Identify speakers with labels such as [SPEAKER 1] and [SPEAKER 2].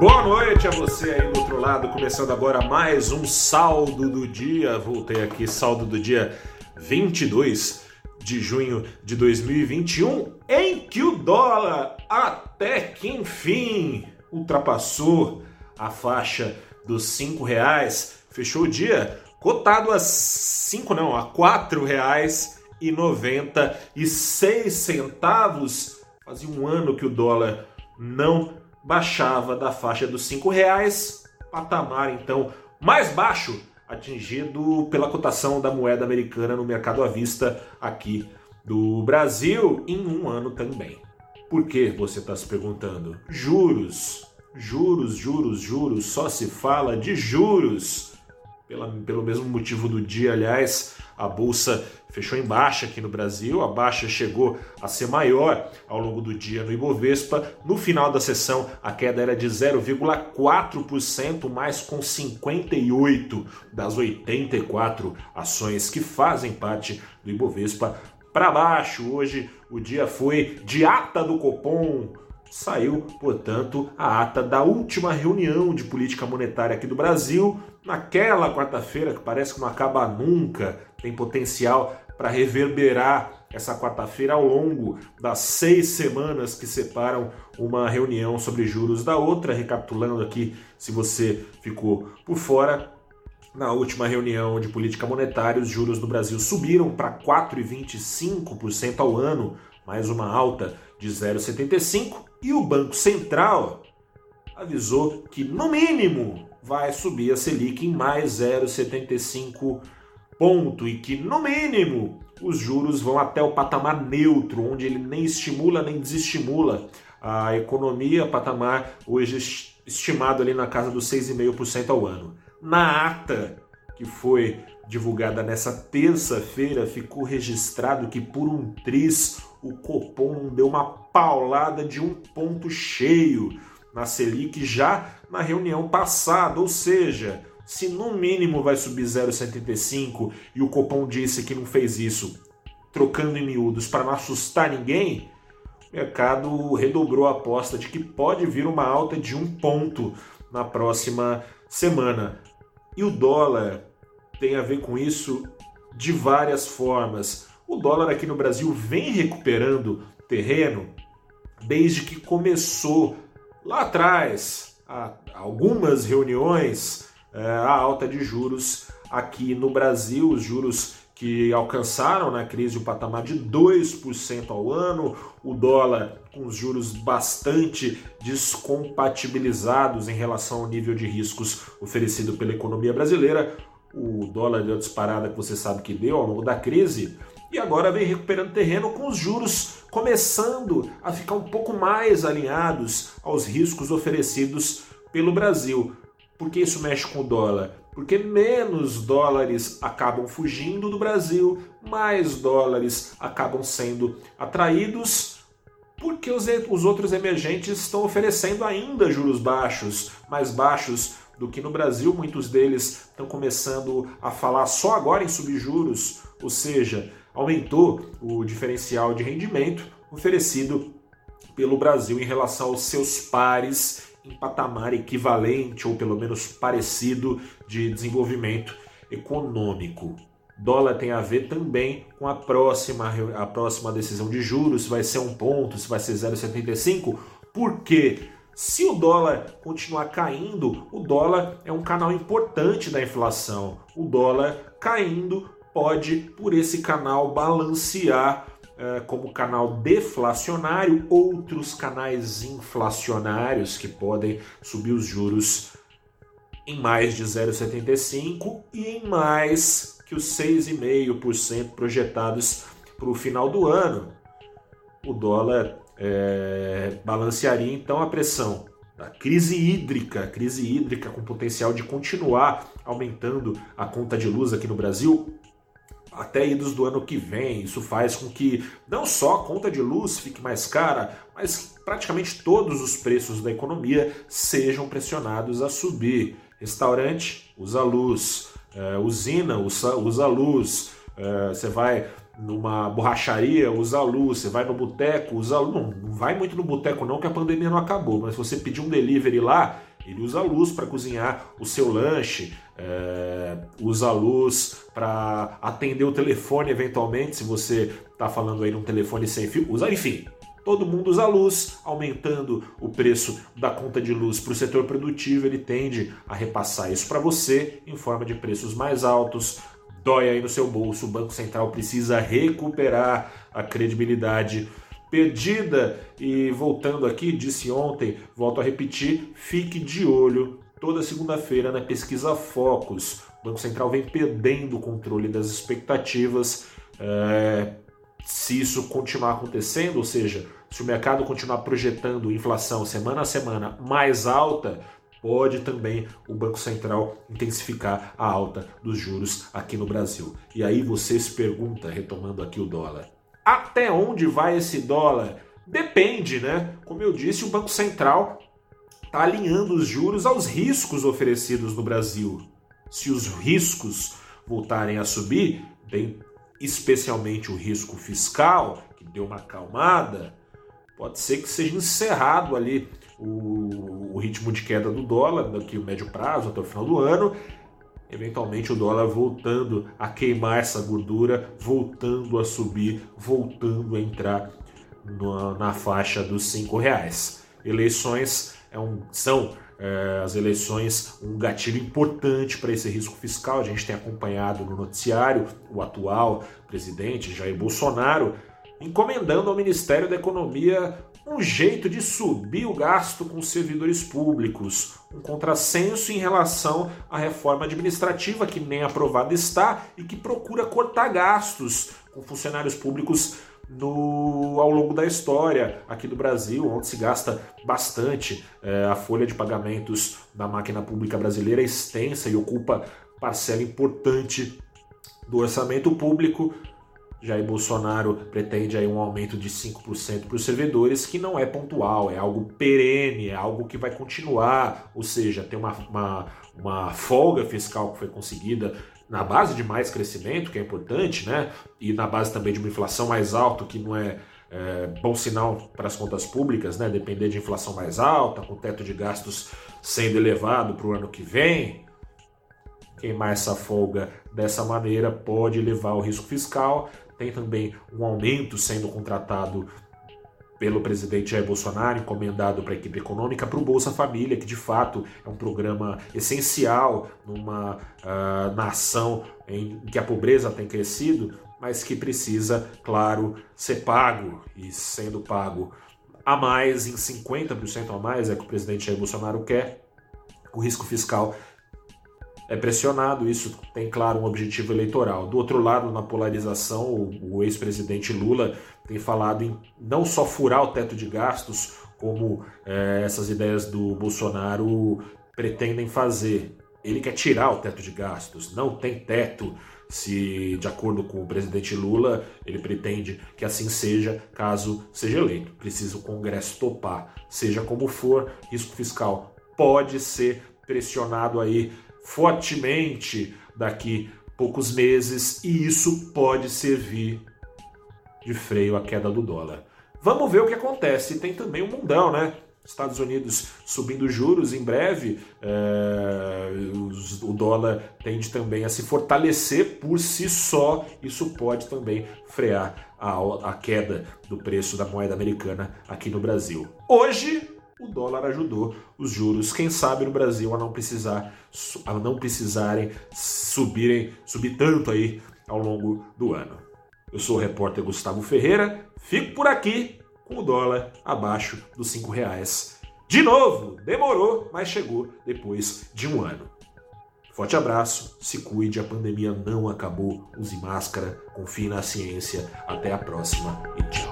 [SPEAKER 1] Boa noite a você aí do outro lado, começando agora mais um saldo do dia. Voltei aqui, saldo do dia 22 de junho de 2021, em que o dólar até que enfim ultrapassou a faixa dos cinco reais, fechou o dia cotado a cinco não, a seis centavos. Fazia um ano que o dólar não baixava da faixa dos cinco reais, patamar então mais baixo atingido pela cotação da moeda americana no mercado à vista aqui do Brasil em um ano também. Por que você está se perguntando? Juros, juros, juros, juros, só se fala de juros. Pela, pelo mesmo motivo do dia, aliás, a bolsa fechou em baixa aqui no Brasil, a baixa chegou a ser maior ao longo do dia no Ibovespa. No final da sessão, a queda era de 0,4%, mais com 58 das 84 ações que fazem parte do Ibovespa para baixo. Hoje o dia foi de ata do Copom. Saiu, portanto, a ata da última reunião de política monetária aqui do Brasil, naquela quarta-feira que parece que não acaba nunca, tem potencial para reverberar essa quarta-feira ao longo das seis semanas que separam uma reunião sobre juros da outra. Recapitulando aqui, se você ficou por fora, na última reunião de política monetária, os juros no Brasil subiram para 4,25% ao ano, mais uma alta de 0,75%, e o Banco Central avisou que, no mínimo, vai subir a Selic em mais 0,75% ponto e que, no mínimo, os juros vão até o patamar neutro, onde ele nem estimula nem desestimula a economia, patamar hoje estimado ali na casa dos 6,5% ao ano. Na ata que foi divulgada nessa terça-feira, ficou registrado que por um tris o Copom deu uma paulada de um ponto cheio na Selic já na reunião passada, ou seja, se no mínimo vai subir 0,75 e o Copom disse que não fez isso trocando em miúdos para não assustar ninguém, o mercado redobrou a aposta de que pode vir uma alta de um ponto na próxima semana. E o dólar tem a ver com isso de várias formas. O dólar aqui no Brasil vem recuperando terreno desde que começou lá atrás, algumas reuniões é, a alta de juros aqui no Brasil, os juros que alcançaram na crise o patamar de 2% ao ano, o dólar com os juros bastante descompatibilizados em relação ao nível de riscos oferecido pela economia brasileira. O dólar deu a disparada que você sabe que deu ao longo da crise e agora vem recuperando terreno com os juros começando a ficar um pouco mais alinhados aos riscos oferecidos pelo Brasil. Por que isso mexe com o dólar? Porque menos dólares acabam fugindo do Brasil, mais dólares acabam sendo atraídos, porque os, os outros emergentes estão oferecendo ainda juros baixos, mais baixos do que no Brasil. Muitos deles estão começando a falar só agora em subjuros, ou seja, aumentou o diferencial de rendimento oferecido pelo Brasil em relação aos seus pares em patamar equivalente ou pelo menos parecido de desenvolvimento econômico. Dólar tem a ver também com a próxima, a próxima decisão de juros, se vai ser um ponto, se vai ser 0,75, porque se o dólar continuar caindo, o dólar é um canal importante da inflação. O dólar caindo pode, por esse canal, balancear eh, como canal deflacionário, outros canais inflacionários que podem subir os juros em mais de 0,75 e em mais que os 6,5% projetados para o final do ano. O dólar é, balancearia então a pressão da crise hídrica, crise hídrica com potencial de continuar aumentando a conta de luz aqui no Brasil, até idos do ano que vem. Isso faz com que não só a conta de luz fique mais cara, mas praticamente todos os preços da economia sejam pressionados a subir. Restaurante usa luz, é, usina usa, usa luz, é, você vai numa borracharia, usa luz, você vai no boteco, usa luz. Não, não vai muito no boteco não, que a pandemia não acabou, mas se você pedir um delivery lá, Ele usa luz para cozinhar o seu lanche, é, usa luz para atender o telefone eventualmente, se você está falando aí num telefone sem fio, usa, enfim. Todo mundo usa luz, aumentando o preço da conta de luz para o setor produtivo, ele tende a repassar isso para você em forma de preços mais altos. Dói aí no seu bolso, o Banco Central precisa recuperar a credibilidade perdida. E voltando aqui, disse ontem, volto a repetir, fique de olho toda segunda-feira na pesquisa Focus. O Banco Central vem perdendo o controle das expectativas. É, se isso continuar acontecendo, ou seja, se o mercado continuar projetando inflação semana a semana mais alta, pode também o Banco Central intensificar a alta dos juros aqui no Brasil. E aí você se pergunta, retomando aqui o dólar, até onde vai esse dólar? Depende, né? Como eu disse, o Banco Central está alinhando os juros aos riscos oferecidos no Brasil. Se os riscos voltarem a subir, bem, especialmente o risco fiscal, que deu uma acalmada, pode ser que seja encerrado ali o, o ritmo de queda do dólar daqui o médio prazo até o final do ano, eventualmente o dólar voltando a queimar essa gordura, voltando a subir, voltando a entrar na, na faixa dos cinco reais. Eleições é um, são é, as eleições um gatilho importante para esse risco fiscal. A gente tem acompanhado no noticiário o atual presidente Jair Bolsonaro encomendando ao Ministério da Economia um jeito de subir o gasto com servidores públicos, um contrassenso em relação à reforma administrativa que nem aprovada está e que procura cortar gastos com funcionários públicos no, ao longo da história aqui do Brasil, onde se gasta bastante. É, a folha de pagamentos da máquina pública brasileira é extensa e ocupa parcela importante do orçamento público. Jair Bolsonaro pretende aí um aumento de 5% para os servidores, que não é pontual, é algo perene, é algo que vai continuar, ou seja, tem uma, uma, uma folga fiscal que foi conseguida na base de mais crescimento, que é importante, né? E na base também de uma inflação mais alta, que não é, é bom sinal para as contas públicas, né? Depender de inflação mais alta, com teto de gastos sendo elevado para o ano que vem. Queimar essa folga dessa maneira pode levar ao risco fiscal. Tem também um aumento sendo contratado pelo presidente Jair Bolsonaro, encomendado para a equipe econômica, para o Bolsa Família, que de fato é um programa essencial numa uh, nação em que a pobreza tem crescido, mas que precisa, claro, ser pago. E sendo pago a mais, em 50% a mais, é que o presidente Jair Bolsonaro quer, o risco fiscal é pressionado, isso tem, claro, um objetivo eleitoral. Do outro lado, na polarização, o, o ex-presidente Lula tem falado em não só furar o teto de gastos, como é, essas ideias do Bolsonaro pretendem fazer. Ele quer tirar o teto de gastos, não tem teto. Se, de acordo com o presidente Lula, ele pretende que assim seja, caso seja eleito. Precisa o Congresso topar. Seja como for, risco fiscal pode ser pressionado aí fortemente daqui poucos meses e isso pode servir de freio à queda do dólar. Vamos ver o que acontece. Tem também o um mundão, né? Estados Unidos subindo juros em breve, é, o dólar tende também a se fortalecer por si só. Isso pode também frear a, a queda do preço da moeda americana aqui no Brasil. Hoje, o dólar ajudou os juros, quem sabe no Brasil a não precisar a não precisarem subirem, subir tanto aí ao longo do ano. Eu sou o repórter Gustavo Ferreira, fico por aqui com o dólar abaixo dos cinco reais. De novo, demorou, mas chegou depois de um ano. Forte abraço, se cuide, a pandemia não acabou, use máscara, confie na ciência. Até a próxima e tchau.